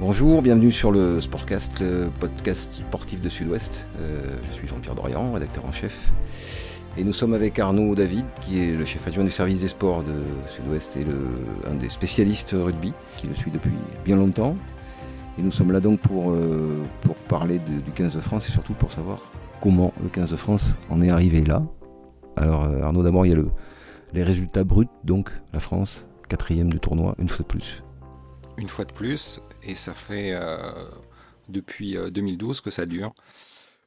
Bonjour, bienvenue sur le Sportcast, le podcast sportif de Sud-Ouest. Euh, je suis Jean-Pierre Dorian, rédacteur en chef. Et nous sommes avec Arnaud David, qui est le chef adjoint du service des sports de Sud-Ouest et un des spécialistes rugby, qui le suit depuis bien longtemps. Et nous sommes là donc pour, euh, parler du 15 de France et surtout pour savoir comment le 15 de France en est arrivé là. Alors euh, Arnaud, d'abord il y a le, les résultats bruts, donc la France, quatrième du tournoi, une fois de plus. Une fois de plus, et ça fait euh, depuis euh, 2012 que ça dure,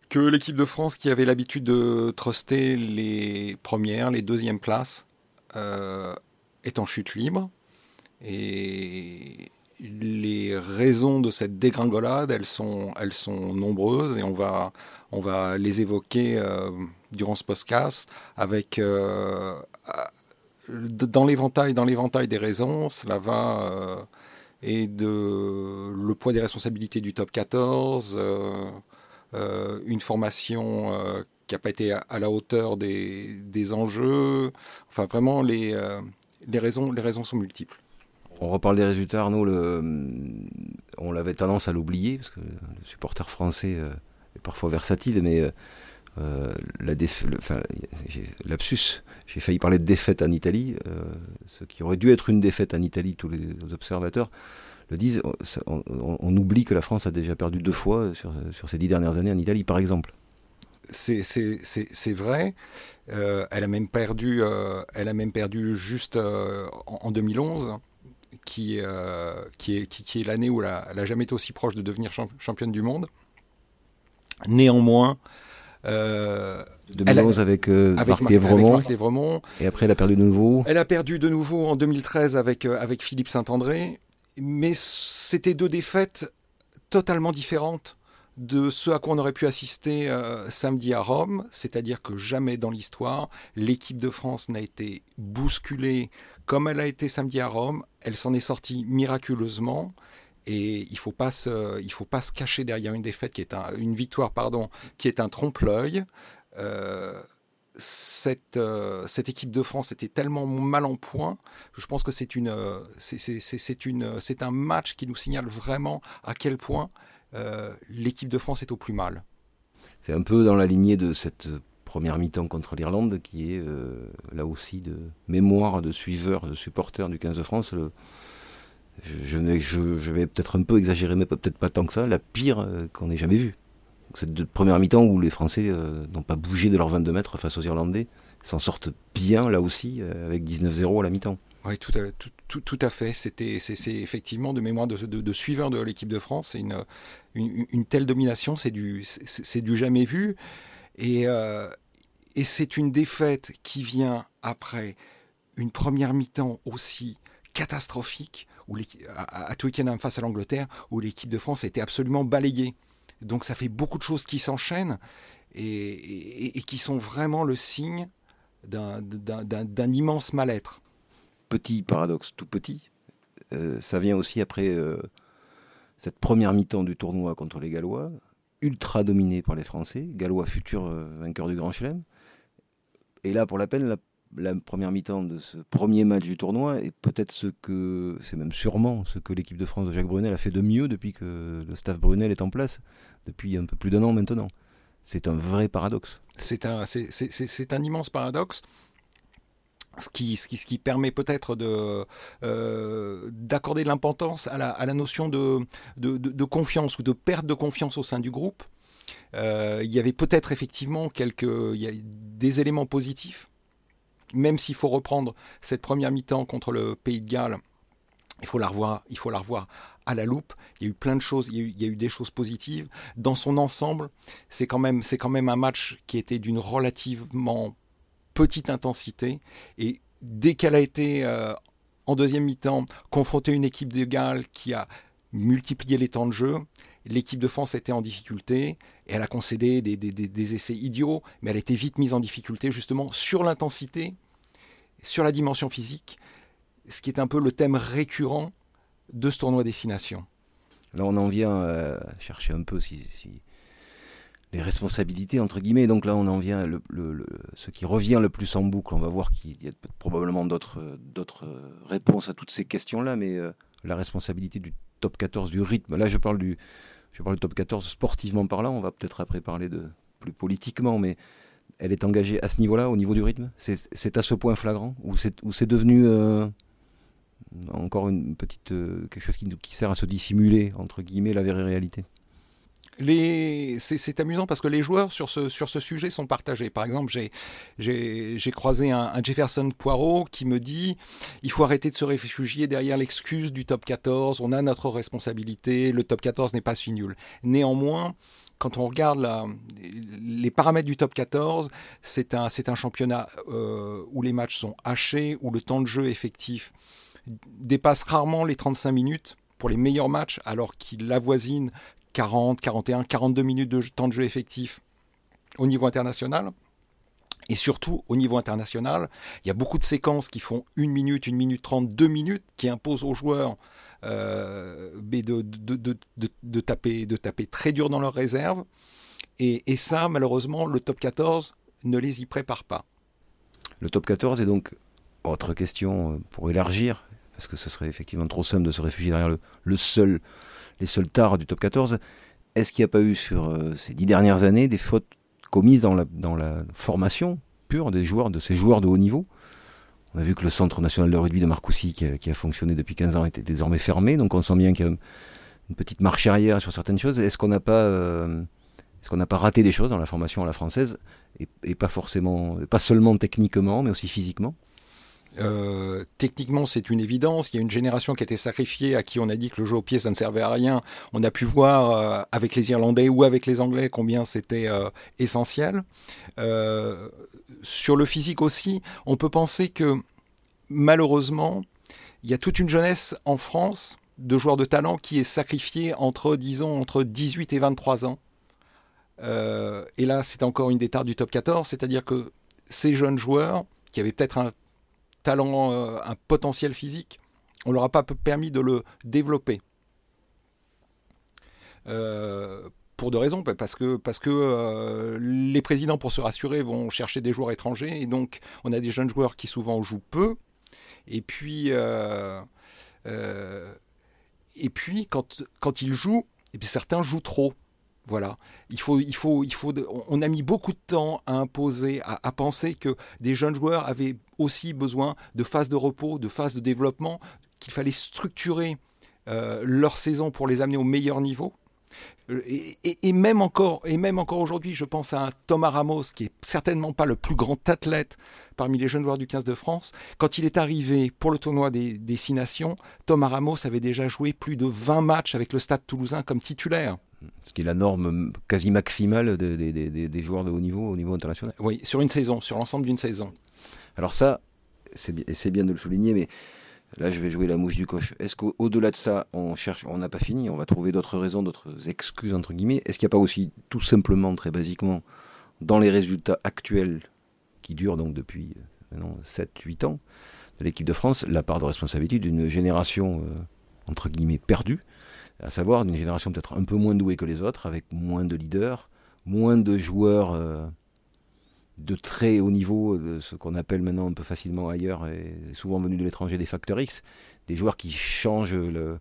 que l'équipe de France qui avait l'habitude de truster les premières, les deuxièmes places, euh, est en chute libre. Et les raisons de cette dégringolade, elles sont, elles sont nombreuses, et on va, on va les évoquer euh, durant ce podcast avec... euh, dans l'éventail, dans l'éventail des raisons, cela va euh, et de le poids des responsabilités du top 14, euh, euh, une formation euh, qui n'a pas été à, la hauteur des, des enjeux. Enfin, vraiment, les, les, raisons, les raisons sont multiples. On reparle des résultats, Arnaud. On avait tendance à l'oublier, parce que le supporter français est parfois versatile, mais euh, j'ai- failli parler de défaite en Italie. euh, ce qui aurait dû être une défaite en Italie, tous les observateurs le disent. On, oublie que la France a déjà perdu deux fois sur, sur ces dix dernières années en Italie, par exemple. C'est- vrai. Euh, elle, a même perdu, euh, elle a même perdu juste en, en 2011, qui, qui est, qui, est l'année où elle n'a jamais été aussi proche de devenir champ- championne du monde. Néanmoins, euh, 2011 avec, euh, avec, Marc Mar- avec Marc Lévremont, et après elle a perdu de nouveau. elle a perdu de nouveau en 2013 avec, euh, avec Philippe Saint-André, mais c'était deux défaites totalement différentes de ce à quoi on aurait pu assister euh, samedi à Rome, c'est-à-dire que jamais dans l'histoire, l'équipe de France n'a été bousculée comme elle a été samedi à Rome, elle s'en est sortie miraculeusement. Et il faut faut pas se cacher derrière une défaite qui est un, une victoire pardon, qui est un trompe-l'œil. Euh, cette, euh, cette équipe de France était tellement mal en point. Je pense que c'est une, euh, c'est- une, c'est un match qui nous signale vraiment à quel point euh, l'équipe de France est au plus mal. C'est un peu dans la lignée de cette première mi-temps contre l'Irlande, qui est là aussi de mémoire de suiveurs, de supporters du 15 de France. Je, vais- peut-être un peu exagérer, mais peut-être pas tant que ça, la pire euh, qu'on ait jamais vue. Cette première mi-temps où les Français euh, n'ont pas bougé de leurs 22 mètres face aux Irlandais, s'en sortent bien là aussi, euh, avec 19-0 à la mi-temps. Oui, tout à, fait. C'était, c'est, effectivement de mémoire de, de, de l'équipe de France. C'est une, telle domination, c'est du, jamais vu. Et c'est une défaite qui vient après une première mi-temps aussi catastrophique à, à Twickenham face à l'Angleterre, où l'équipe de France a été absolument balayée. Donc ça fait beaucoup de choses qui s'enchaînent et, qui sont vraiment le signe d'un immense mal-être. petit paradoxe tout petit. Euh, ça vient aussi après euh, cette première mi-temps du tournoi contre les Gallois, ultra dominé par les Français, Gallois futur euh, vainqueur du Grand Chelem. Et là, pour la peine, la, la première mi-temps de ce premier match du tournoi est peut-être ce que, c'est même sûrement ce que l'équipe de France de Jacques Brunel a fait de mieux depuis que le staff Brunel est en place, depuis un peu plus d'un an maintenant. C'est un vrai paradoxe. C'est un, c'est, un immense paradoxe. Ce qui, ce qui, ce qui permet peut-être de, euh, d'accorder de l'importance à la, à la notion de, de, de- confiance ou de perte de confiance au sein du groupe. Euh, il y avait peut-être effectivement quelques, des éléments positifs, même s'il faut reprendre cette première mi-temps contre le Pays de Galles. Il faut la revoir, il faut la revoir à la loupe. Il y a eu plein de choses, il y a eu, des choses positives. Dans son ensemble, c'est quand même, un match qui était d'une relativement petite intensité. Et dès qu'elle a été euh, en deuxième mi-temps confrontée à une équipe de Galles qui a multiplié les temps de jeu, l'équipe de France était en difficulté et elle a concédé des essais idiots, mais elle a été vite mise en difficulté justement sur l'intensité, sur la dimension physique, ce qui est un peu le thème récurrent de ce tournoi destination. Là, on en vient à chercher un peu les responsabilités, entre guillemets. Donc là, on en vient, le, le- le- ce qui revient le plus en boucle, on va voir qu'il y a probablement d'autres d'autres réponses à toutes ces questions-là, mais euh, la responsabilité du top 14, du rythme. Là, je parle du, je parle du top 14 sportivement parlant. On va peut-être après parler de plus politiquement, mais elle est engagée à ce niveau-là, au niveau du rythme? C'est à ce point flagrant? Ou c'est devenu euh, encore une petite euh, quelque chose qui, sert à se dissimuler entre guillemets la vraie réalité? C'est amusant parce que les joueurs sur ce, sur ce sujet sont partagés. Par exemple, j'ai croisé un, Jefferson Poirot qui me dit il faut arrêter de se réfugier derrière l'excuse du top 14, on a notre responsabilité, le top 14 n'est pas si nul. Néanmoins, quand on regarde les paramètres du top 14, c'est un, un championnat euh, où les matchs sont hachés, où le temps de jeu effectif dépasse rarement les 35 minutes pour les meilleurs matchs, alors qu'il avoisine 40, 41, 42 minutes de temps de jeu effectif au niveau international. Et surtout, au niveau international, il y a beaucoup de séquences qui font 1 minute, 1 minute 30, 2 minutes, qui imposent aux joueurs euh, de, taper, de taper très dur dans leurs réserves. Et, ça, malheureusement, le top 14 ne les y prépare pas. Le top 14 est donc, autre question euh, pour élargir, parce que ce serait effectivement trop simple de se réfugier derrière le, le seul les seuls tares du top 14. Est-ce qu'il n'y a pas eu sur euh, ces dix dernières années des fautes commises dans la, dans la formation pure des joueurs, de ces joueurs de haut niveau? On a vu que le Centre national de rugby de Marcoussis, qui a, fonctionné depuis 15 ans, était désormais fermé. Donc on sent bien qu'il y a une petite marche arrière sur certaines choses. Est-ce qu'on n'a pas, euh, est-ce pas raté des choses dans la formation à la française? Et, pas forcément, pas seulement techniquement, mais aussi physiquement? Euh, techniquement, c'est une évidence. Il y a une génération qui a été sacrifiée, à qui on a dit que le jeu au pied, ça ne servait à rien. On a pu voir euh, avec les Irlandais ou avec les Anglais combien c'était euh, essentiel. sur le physique aussi, on peut penser que malheureusement, il y a toute une jeunesse en France de joueurs de talent qui est sacrifiée entre, disons, entre 18 et 23 ans. et là, c'est encore une des du top 14, c'est-à-dire que ces jeunes joueurs qui avaient peut-être un talent, euh, un potentiel physique, on leur a pas permis de le développer. Euh, pour deux raisons, parce que, euh, les présidents, pour se rassurer, vont chercher des joueurs étrangers, et donc on a des jeunes joueurs qui souvent jouent peu, et puis, quand, ils jouent, puis certains jouent trop. Voilà. Il faut, il faut, il faut. On a mis beaucoup de temps à imposer, à, penser que des jeunes joueurs avaient aussi besoin de phases de repos, de phases de développement, qu'il fallait structurer euh, leur saison pour les amener au meilleur niveau. Euh, et, même encore, et même encore aujourd'hui, je pense à Thomas Ramos qui est certainement pas le plus grand athlète parmi les jeunes joueurs du 15 de France. Quand il est arrivé pour le tournoi des, des Six Nations, Thomas Ramos avait déjà joué plus de 20 matchs avec le Stade Toulousain comme titulaire ce qui est la norme quasi maximale des joueurs de haut niveau au niveau international. Oui, sur une saison, sur l'ensemble d'une saison. Alors ça, c'est bien de le souligner, mais là je vais jouer la mouche du coche. Est-ce qu'au-delà de ça, on cherche, on n'a pas fini, on va trouver d'autres raisons, d'autres excuses entre guillemets Est-ce qu'il n'y a pas aussi tout simplement, très basiquement, dans les résultats actuels qui durent donc depuis 7-8 ans de l'équipe de France, la part de responsabilité d'une génération euh, entre guillemets perdue à savoir d'une génération peut-être un peu moins douée que les autres, avec moins de leaders, moins de joueurs euh, de très haut niveau, de ce qu'on appelle maintenant un peu facilement ailleurs, et souvent venus de l'étranger, des facteurs X, des joueurs qui changent le...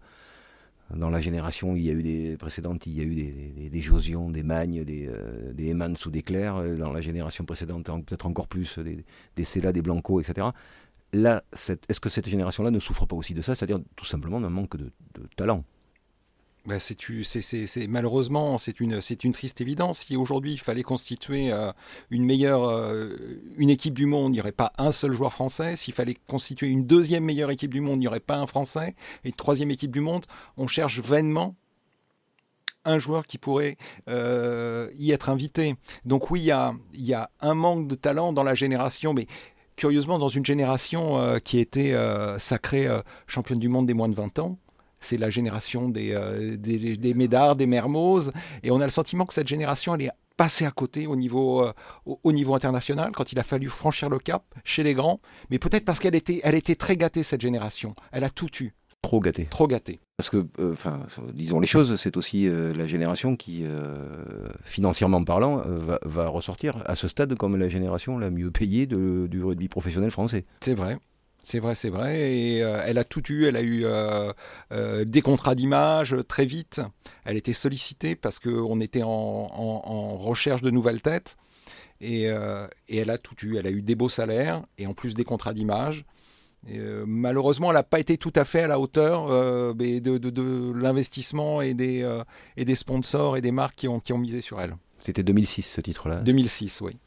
Dans la génération, il y a eu des précédentes, il y a eu des, des, Josion, des Magnes, des, euh, des Emans ou des Claire. Dans la génération précédente, peut-être encore plus, des, des des Blanco, etc. Là, est-ce que cette génération-là ne souffre pas aussi de ça, c'est-à-dire tout simplement d'un manque de talent bah, malheureusement, c'est une, une triste évidence. Si aujourd'hui il fallait constituer euh, une meilleure euh, une équipe du monde, il n'y aurait pas un seul joueur français. S'il fallait constituer une deuxième meilleure équipe du monde, il n'y aurait pas un français. Et une troisième équipe du monde, on cherche vainement un joueur qui pourrait euh, y être invité. Donc oui, il y a, y a un manque de talent dans la génération, mais curieusement dans une génération qui était sacrée championne du monde des moins de 20 ans c'est la génération des, euh, des, des, Médards, des Mermoz, et on a le sentiment que cette génération, elle est passée à côté au niveau, euh, au, niveau international, quand il a fallu franchir le cap chez les grands, mais peut-être parce qu'elle était, elle était très gâtée, cette génération. Elle a tout eu. Trop gâtée. Trop gâtée. Parce que, euh, enfin, disons les choses, c'est aussi la génération qui, financièrement parlant, va, va, ressortir à ce stade comme la génération la mieux payée de, du rugby professionnel français. C'est vrai. C'est vrai, c'est vrai. Et euh, elle a tout eu. Elle a eu euh, euh, des contrats d'image très vite. Elle était sollicitée parce qu'on était en, recherche de nouvelles têtes. Et, elle a tout eu. Elle a eu des beaux salaires et en plus des contrats d'image. malheureusement, elle n'a pas été tout à fait à la hauteur de, l'investissement et des, et des sponsors et des marques qui ont, qui ont misé sur elle. C'était 2006 ce titre-là 2006, oui.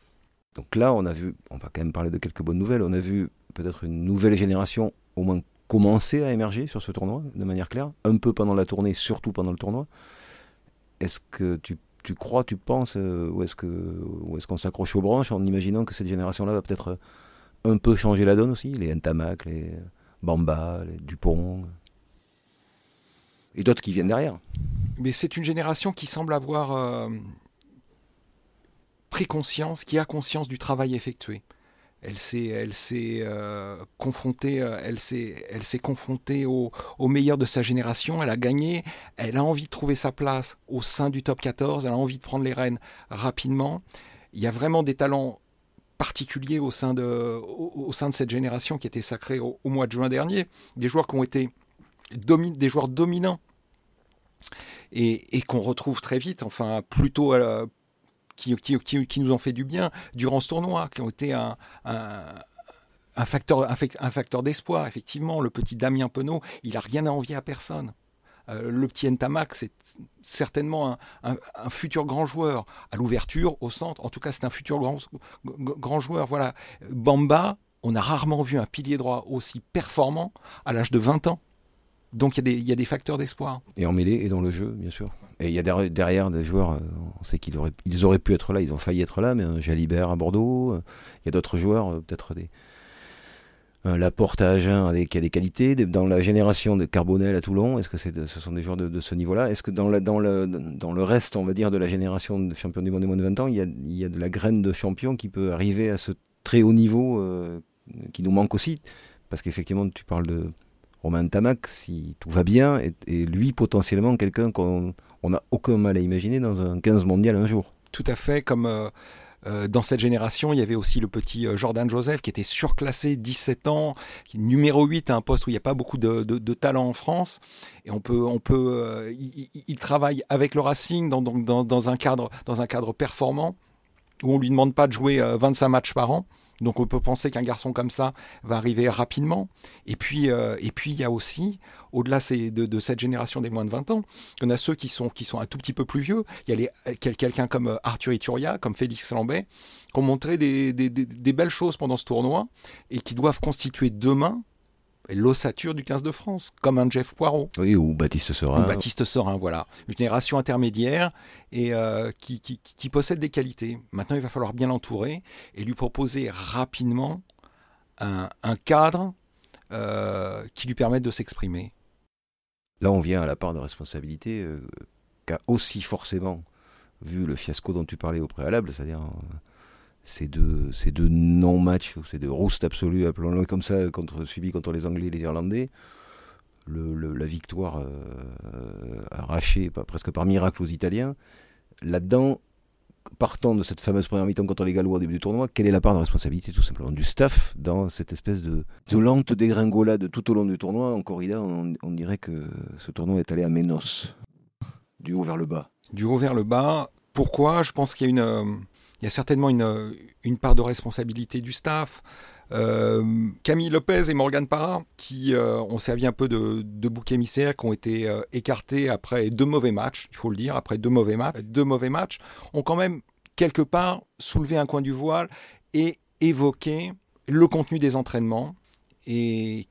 Donc là, on a vu, on va quand même parler de quelques bonnes nouvelles. On a vu peut-être une nouvelle génération au moins commencer à émerger sur ce tournoi de manière claire, un peu pendant la tournée, surtout pendant le tournoi. Est-ce que tu, crois, tu penses, euh, ou est-ce est qu'on s'accroche aux branches en imaginant que cette génération-là va peut-être un peu changer la donne aussi Les Ntamak, les Bamba, les Dupont, et d'autres qui viennent derrière? Mais c'est une génération qui semble avoir euh, pris conscience, qui a conscience du travail effectué elle s'est, elle s'est euh, confrontée, euh, elle s'est, confrontée au, meilleur de sa génération. Elle a gagné. Elle a envie de trouver sa place au sein du top 14. Elle a envie de prendre les rênes rapidement. Il y a vraiment des talents particuliers au sein de, cette génération qui était sacrée au, mois de juin dernier. Des joueurs qui ont été des joueurs dominants et, et qu'on retrouve très vite. Enfin, plutôt à la, qui, nous ont fait du bien durant ce tournoi, qui ont été un, facteur, d'espoir, effectivement. Le petit Damien Penaud, il a rien à envier à personne. Euh, le petit Ntamak, c'est certainement un, un, futur grand joueur. À l'ouverture, au centre, en tout cas, c'est un futur grand, grand joueur. Voilà. Bamba, on a rarement vu un pilier droit aussi performant à l'âge de 20 ans. Donc il y, a des facteurs d'espoir. Et en mêlée et dans le jeu, bien sûr. Et il y a derrière des joueurs, euh, on sait qu'ils auraient, ils auraient pu être là, ils ont failli être là, mais un Jalibert à Bordeaux, euh, il y a d'autres joueurs, euh, peut-être des. Un Laporte à Agen qui a des qualités. Dans la génération de Carbonel à Toulon, est-ce que ce sont des joueurs de, ce niveau-là? Est-ce que dans, dans, le, dans le reste, on va dire, de la génération de champions du monde des moins de 20 ans, il y, a, il y a de la graine de champion qui peut arriver à ce très haut niveau qui nous manque aussi? Parce qu'effectivement, tu parles de, Romain Tamac, si tout va bien, et lui potentiellement quelqu'un qu'on n'a aucun mal à imaginer dans un 15 mondial un jour. Tout à fait, comme euh, euh, dans cette génération, il y avait aussi le petit euh, Jordan Joseph qui était surclassé, 17 ans, numéro 8 à un poste où il n'y a pas beaucoup de, talent en France. Et on peut, on peut, il, travaille avec le Racing dans, dans, dans, un cadre, dans un cadre performant où on lui demande pas de jouer 25 matchs par an. Donc on peut penser qu'un garçon comme ça va arriver rapidement. Et puis, euh, et puis il y a aussi, au-delà de, cette génération des moins de 20 ans, en a ceux qui sont, qui sont un tout petit peu plus vieux. Il y a quelqu'un comme euh, Arthur Ituria, comme Félix Lambet, qui ont montré des, des belles choses pendant ce tournoi et qui doivent constituer demain l'ossature du 15 de France, comme un Jeff Poirot. Oui, ou Baptiste Serin. Ou Baptiste Serin, voilà. Une génération intermédiaire et euh, qui, qui, possède des qualités. Maintenant, il va falloir bien l'entourer et lui proposer rapidement un, cadre euh, qui lui permette de s'exprimer. Là, on vient à la part de responsabilité euh, qu'a aussi forcément vu le fiasco dont tu parlais au préalable, c'est-à-dire ces deux, non-matchs, ces deux roustes absolus, appelons-le comme ça, contre, subis contre les Anglais et les Irlandais. La victoire euh, arrachée presque par miracle aux Italiens. Là-dedans, partant de cette fameuse première mi-temps contre les Gallois au début du tournoi, quelle est la part de responsabilité tout simplement du staff dans cette espèce de, de lente dégringolade tout au long du tournoi? En corrida, on, on dirait que ce tournoi est allé à Ménos, du haut vers le bas. Du haut vers le bas. Pourquoi? Je pense qu'il y a euh, certainement une, une part de responsabilité du staff. Euh, Camille Lopez et Morgan Parra, qui euh, ont servi un peu de, de bouc émissaire, qui ont été euh, écartés après deux mauvais matchs, il faut le dire, après deux mauvais matchs, deux mauvais matchs, ont quand même quelque part soulevé un coin du voile et évoqué le contenu des entraînements et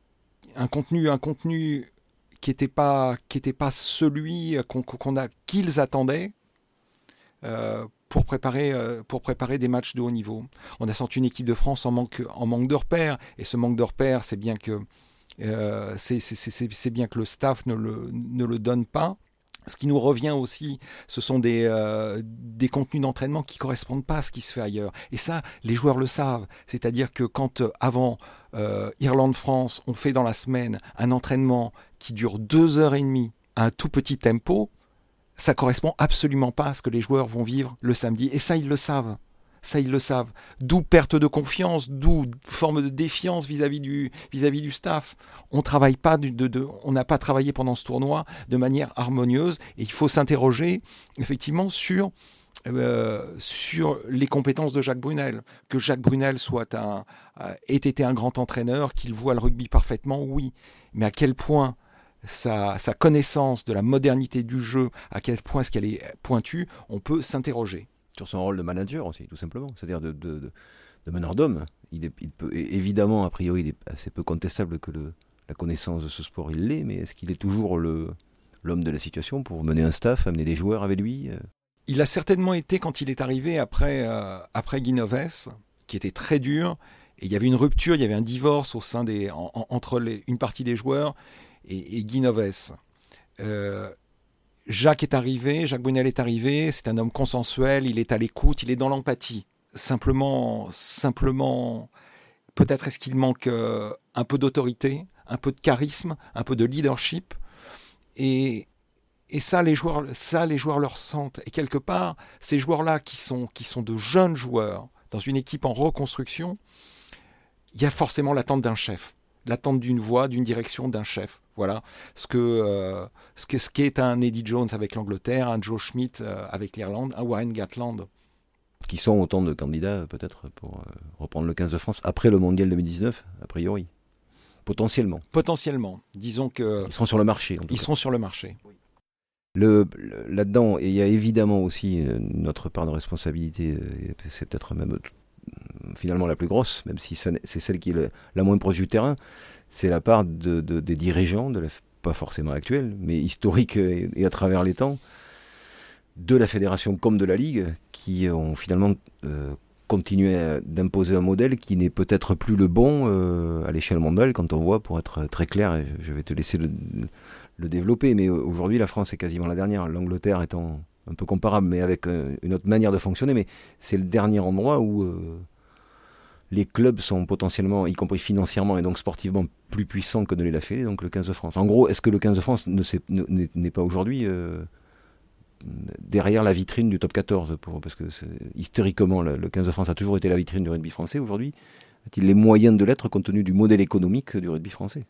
un contenu, un contenu qui n'était pas, pas celui qu'on, a, qu'ils attendaient pour préparer, euh, pour préparer des matchs de haut niveau. On a senti une équipe de France en manque, en manque de repères, et ce manque de repères, c'est bien que euh, bien que le staff ne le, ne le donne pas. Ce qui nous revient aussi, ce sont des, euh, des contenus d'entraînement qui correspondent pas à ce qui se fait ailleurs. Et ça, les joueurs le savent. C'est-à-dire que quand avant Irlande-France, on fait dans la semaine un entraînement qui dure deux heures et demie à un tout petit tempo, ça correspond absolument pas à ce que les joueurs vont vivre le samedi. Et ça, ils le savent. Ça, ils le savent. D'où perte de confiance, d'où forme de défiance vis-à-vis du, staff. On travaille pas on n'a pas travaillé pendant ce tournoi de manière harmonieuse et il faut s'interroger effectivement sur euh, les compétences de Jacques Brunel. Que Jacques Brunel soit un, euh, ait été un grand entraîneur, qu'il voit le rugby parfaitement, oui. Mais à quel point sa, sa connaissance de la modernité du jeu, à quel point est-ce qu'elle est pointue, on peut s'interroger. Sur son rôle de manager aussi, tout simplement. C'est-à-dire de, de, de, meneur d'homme. Il, il, peut, évidemment, a priori, il est assez peu contestable que le, la connaissance de ce sport, il l'est, mais est-ce qu'il est toujours le, l'homme de la situation pour mener un staff, amener des joueurs avec lui euh? Il a certainement été quand il est arrivé après, euh, après Guinoves, qui était très dur. Et il y avait une rupture, il y avait un divorce au sein des, entre les, une partie des joueurs et, et Guinoves. Euh, Jacques est arrivé, Jacques Brunel est arrivé, c'est un homme consensuel, il est à l'écoute, il est dans l'empathie. Simplement, simplement, peut-être est-ce qu'il manque euh, un peu d'autorité, un peu de charisme, un peu de leadership. Et, et ça, les joueurs, ça, les joueurs le ressentent. Et quelque part, ces joueurs-là qui sont, qui sont de jeunes joueurs dans une équipe en reconstruction, il y a forcément l'attente d'un chef, l'attente d'une voix, d'une direction, d'un chef. Voilà ce que euh, ce ce qu'est un Eddie Jones avec l'Angleterre, un Joe Schmidt euh, avec l'Irlande, un Warren Gatland. Qui sont autant de candidats peut-être pour euh, reprendre le 15 de France après le Mondial 2019, a priori. Potentiellement. Potentiellement. Disons que. Ils seront sur le marché. ils seront sur le marché. Le, là-dedans, il y a évidemment aussi notre part de responsabilité, c'est peut-être même finalement la plus grosse, même si c'est celle qui est la moins proche du terrain, c'est la part de, des dirigeants, pas forcément actuels, mais historiques et, à travers les temps, de la fédération comme de la ligue, qui ont finalement euh, continué d'imposer un modèle qui n'est peut-être plus le bon à l'échelle mondiale quand on voit, pour être très clair, et je vais te laisser le développer. Mais aujourd'hui, la France est quasiment la dernière. L'Angleterre étant un peu comparable, mais avec euh, une autre manière de fonctionner. Mais c'est le dernier endroit où euh, les clubs sont potentiellement, y compris financièrement et donc sportivement, plus puissants que ne l'est la Fédé, donc le 15 de France. En gros, est-ce que le 15 de France n'est pas aujourd'hui euh, derrière la vitrine du top 14 pour, Parce que historiquement, le 15 de France a toujours été la vitrine du rugby français. Aujourd'hui, a-t-il les moyens de l'être compte tenu du modèle économique du rugby français?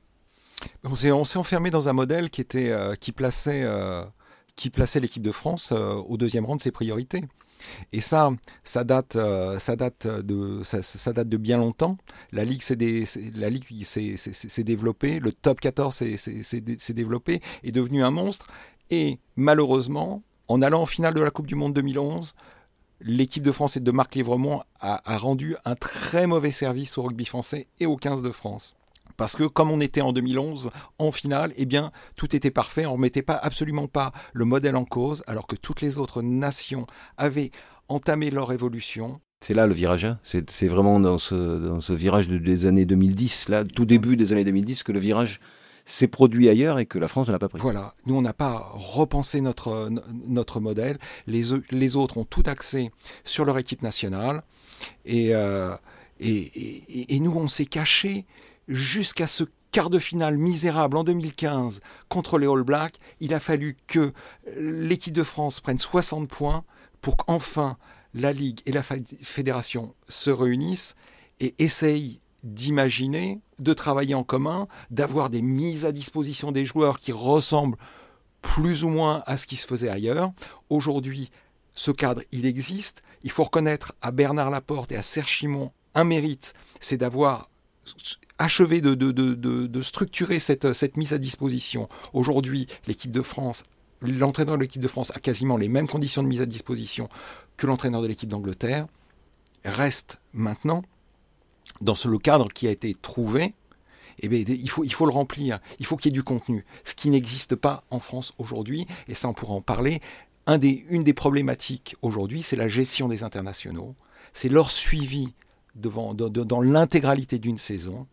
On s'est, enfermé dans un modèle qui, était, qui plaçait, qui plaçait l'équipe de France euh, au deuxième rang de ses priorités. Et ça, ça date, date de, bien longtemps. La ligue s'est, la ligue s'est, développée, le top 14 s'est, développé, est devenu un monstre. Et malheureusement, en allant en finale de la Coupe du Monde 2011, l'équipe de France et de Marc Livremont a, a rendu un très mauvais service au rugby français et au 15 de France. Parce que comme on était en 2011 en finale, eh bien tout était parfait, on ne remettait pas absolument pas le modèle en cause, alors que toutes les autres nations avaient entamé leur évolution. C'est là le virage, hein. c'est vraiment dans ce, virage des années 2010, là, tout début des années 2010, que le virage s'est produit ailleurs et que la France n'a pas pris. Voilà, nous on n'a pas repensé notre, notre modèle, les, les autres ont tout axé sur leur équipe nationale et, euh, et, et nous on s'est caché jusqu'à ce quart de finale misérable en 2015 contre les All Blacks, il a fallu que l'équipe de France prenne 60 points pour qu'enfin la Ligue et la Fédération se réunissent et essayent d'imaginer, de travailler en commun, d'avoir des mises à disposition des joueurs qui ressemblent plus ou moins à ce qui se faisait ailleurs. Aujourd'hui, ce cadre, il existe. Il faut reconnaître à Bernard Laporte et à Serge Chimon un mérite, c'est d'avoir achevé de, structurer cette, mise à disposition. Aujourd'hui, l'équipe de France, l'entraîneur de l'équipe de France a quasiment les mêmes conditions de mise à disposition que l'entraîneur de l'équipe d'Angleterre. Reste maintenant, dans ce, le cadre qui a été trouvé, eh bien, il, faut, le remplir, il faut qu'il y ait du contenu, ce qui n'existe pas en France aujourd'hui, et ça on pourra en parler. Une des problématiques aujourd'hui, c'est la gestion des internationaux, c'est leur suivi devant, dans l'intégralité d'une saison.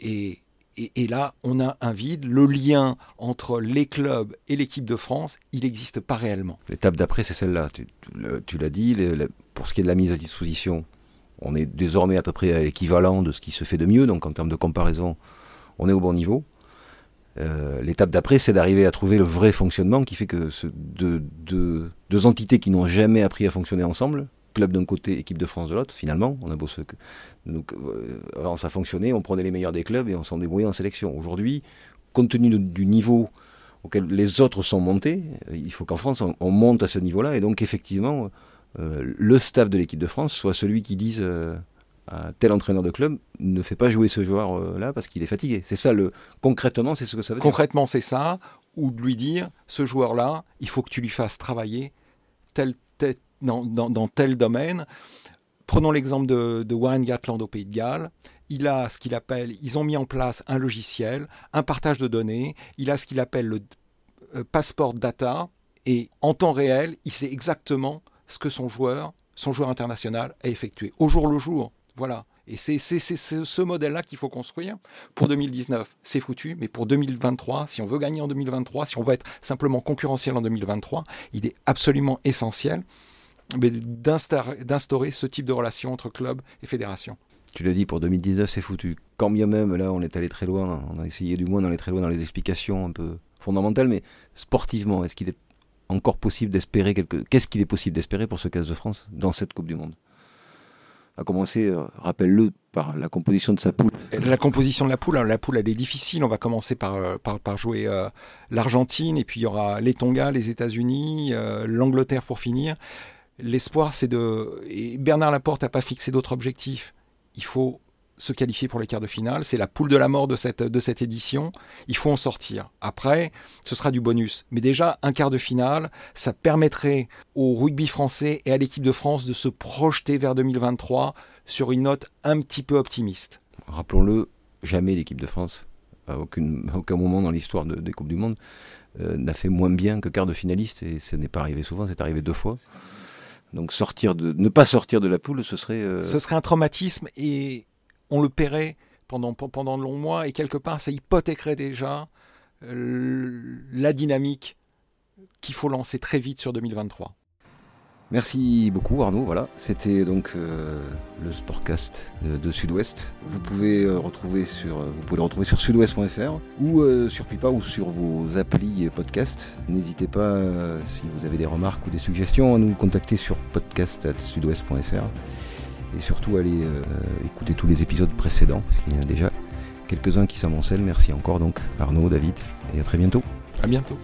Et, et, là, on a un vide. Le lien entre les clubs et l'équipe de France, il n'existe pas réellement. L'étape d'après, c'est celle-là. Tu, tu l'as dit, pour ce qui est de la mise à disposition, on est désormais à peu près à l'équivalent de ce qui se fait de mieux. Donc en termes de comparaison, on est au bon niveau. Euh, l'étape d'après, c'est d'arriver à trouver le vrai fonctionnement qui fait que ce, deux, deux entités qui n'ont jamais appris à fonctionner ensemble club d'un côté, équipe de France de l'autre. Finalement, on a beau se... Donc, avant, ça fonctionnait, on prenait les meilleurs des clubs et on s'en débrouillait en sélection. Aujourd'hui, compte tenu du niveau auquel les autres sont montés, il faut qu'en France, on, monte à ce niveau-là. Et donc, effectivement, le staff de l'équipe de France soit celui qui dise tel entraîneur de club ne fait pas jouer ce joueur-là parce qu'il est fatigué. C'est ça, le, concrètement, c'est ce que ça veut dire. Concrètement, c'est ça. Ou de lui dire, ce joueur-là, il faut que tu lui fasses travailler tel, dans, tel domaine. Prenons l'exemple de, Warren Gatland au Pays de Galles. Il a ce qu'il appelle, ils ont mis en place un logiciel, un partage de données. Il a ce qu'il appelle le euh, passeport data. Et en temps réel, il sait exactement ce que son joueur, son joueur international a effectué au jour le jour. Voilà. Et c'est ce modèle-là qu'il faut construire. Pour 2019, c'est foutu, mais pour 2023, si on veut gagner en 2023, si on veut être simplement concurrentiel en 2023, il est absolument essentiel d'instaurer ce type de relation entre club et fédération. Tu l'as dit, pour 2019, c'est foutu. Quand bien même, là, on est allé très loin, on a essayé du moins d'aller très loin dans les explications un peu fondamentales, mais sportivement, est-ce qu'il est encore possible d'espérer quelque... Qu'est-ce qu'il est possible d'espérer pour ce 15 de France dans cette Coupe du Monde? A commencé, euh, rappelle-le, par la composition de sa poule. La composition de la poule, hein, la poule elle est difficile. On va commencer par, euh, par, jouer euh, l'Argentine et puis il y aura les Tonga, les États-Unis, l'Angleterre pour finir. L'espoir, c'est de. Et Bernard Laporte n'a pas fixé d'autres objectifs. Il faut se qualifier pour les quarts de finale. C'est la poule de la mort de cette, de cette édition. Il faut en sortir. Après, ce sera du bonus. Mais déjà, un quart de finale, ça permettrait au rugby français et à l'équipe de France de se projeter vers 2023 sur une note un petit peu optimiste. Rappelons-le, jamais l'équipe de France, à, aucun moment dans l'histoire des Coupes du Monde, euh, n'a fait moins bien que quart de finaliste. Et ce n'est pas arrivé souvent, c'est arrivé deux fois. Donc sortir de, ne pas sortir de la poule, ce serait... Euh, ce serait un traumatisme et on le paierait pendant, pendant de longs mois et quelque part ça hypothéquerait déjà euh, la dynamique qu'il faut lancer très vite sur 2023. Merci beaucoup Arnaud. Voilà, c'était donc euh, le Sportcast de, Sud-Ouest. Vous pouvez euh, retrouver sur, vous pouvez le retrouver sur sudouest.fr ou sur Pipa ou sur vos applis podcast. N'hésitez pas si vous avez des remarques ou des suggestions à nous contacter sur podcast@sudouest.fr et surtout allez euh, écouter tous les épisodes précédents, parce qu'il y en a déjà quelques-uns qui s'amoncellent. Merci encore donc Arnaud, David, et à très bientôt. À bientôt.